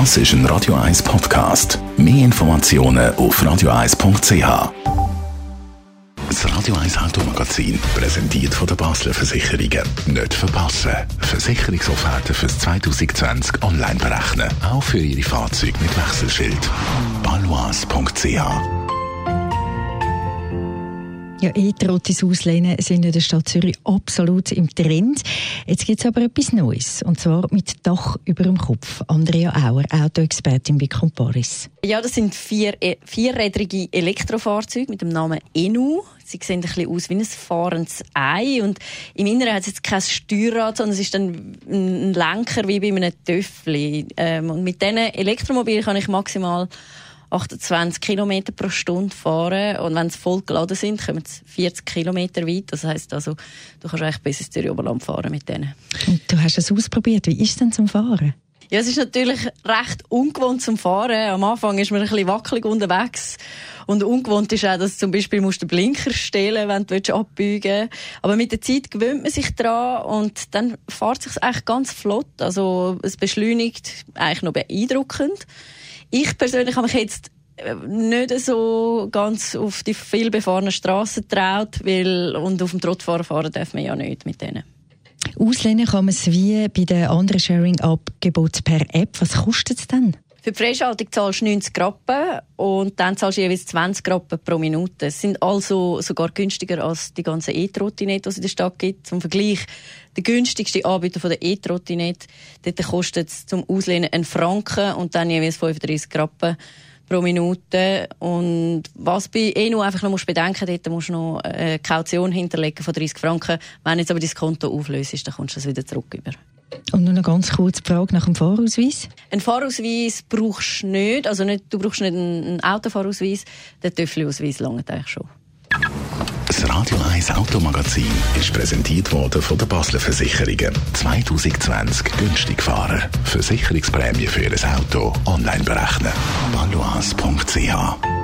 Das ist ein Radio 1 Podcast. Mehr Informationen auf radio1.ch. Das Radio 1 Automagazin, präsentiert von der Basler Versicherungen. Nicht verpassen. Versicherungsofferten fürs 2020 online berechnen. Auch für Ihre Fahrzeuge mit Wechselschild. balois.ch ja, E-Trottis auslehnen sind in der Stadt Zürich absolut im Trend. Jetzt gibt es aber etwas Neues. Und zwar mit Dach über dem Kopf. Andrea Auer, Autoexpertin bei Comparis. Ja, das sind vier, äh, vierrädrige Elektrofahrzeuge mit dem Namen Enu. Sie sehen ein bisschen aus wie ein fahrendes Ei. Und im Inneren hat es jetzt kein Steuerrad, sondern es ist dann ein Lenker wie bei einem Töffel. Ähm, und mit diesen Elektromobilen kann ich maximal 28 km pro Stunde fahren und wenn sie voll geladen sind, kommen sie 40 km weit. Das heisst also, du kannst eigentlich bis ins Zürich Oberland fahren mit denen. Und du hast es ausprobiert. Wie ist es denn zum Fahren? Ja, es ist natürlich recht ungewohnt zum Fahren. Am Anfang ist man ein bisschen wackelig unterwegs. Und ungewohnt ist auch, dass du zum Beispiel musst den Blinker stellen wenn du abbiegen willst. Aber mit der Zeit gewöhnt man sich daran und dann fährt es sich echt ganz flott. Also es beschleunigt eigentlich noch beeindruckend. Ich persönlich habe mich jetzt äh, nicht so ganz auf die viel befahrenen Straßen traut, weil und auf dem Trottfahren fahren darf man ja nicht mit denen. Auslehnen kann man es wie bei den anderen Sharing-Angeboten per App. Was kostet es denn? Für die Freischaltung zahlst du 90 Rappen und dann zahlst du jeweils 20 Rappen pro Minute. Es sind also sogar günstiger als die ganzen E-Trottinette, die es in der Stadt gibt. Zum Vergleich, der günstigste Anbieter von der E-Trottinette, dort kostet es zum Auslehnen einen Franken und dann jeweils 35 Rappen pro Minute. Und was bei ENU einfach noch musst bedenken, dort musst du noch eine Kaution hinterlegen von 30 Franken. Wenn jetzt aber dein Konto auflöst, dann kommst du das wieder zurück über. Und noch eine ganz kurze Frage nach dem Fahrausweis. Ein Fahrausweis brauchst du nicht, also nicht, du brauchst nicht einen Autofahrausweis, der Töffelausweis langt eigentlich schon. Das Radio 1 Automagazin ist präsentiert worden von der Basler Versicherungen. 2020 günstig fahren. Versicherungsprämie für Ihr Auto online berechnen. balois.ch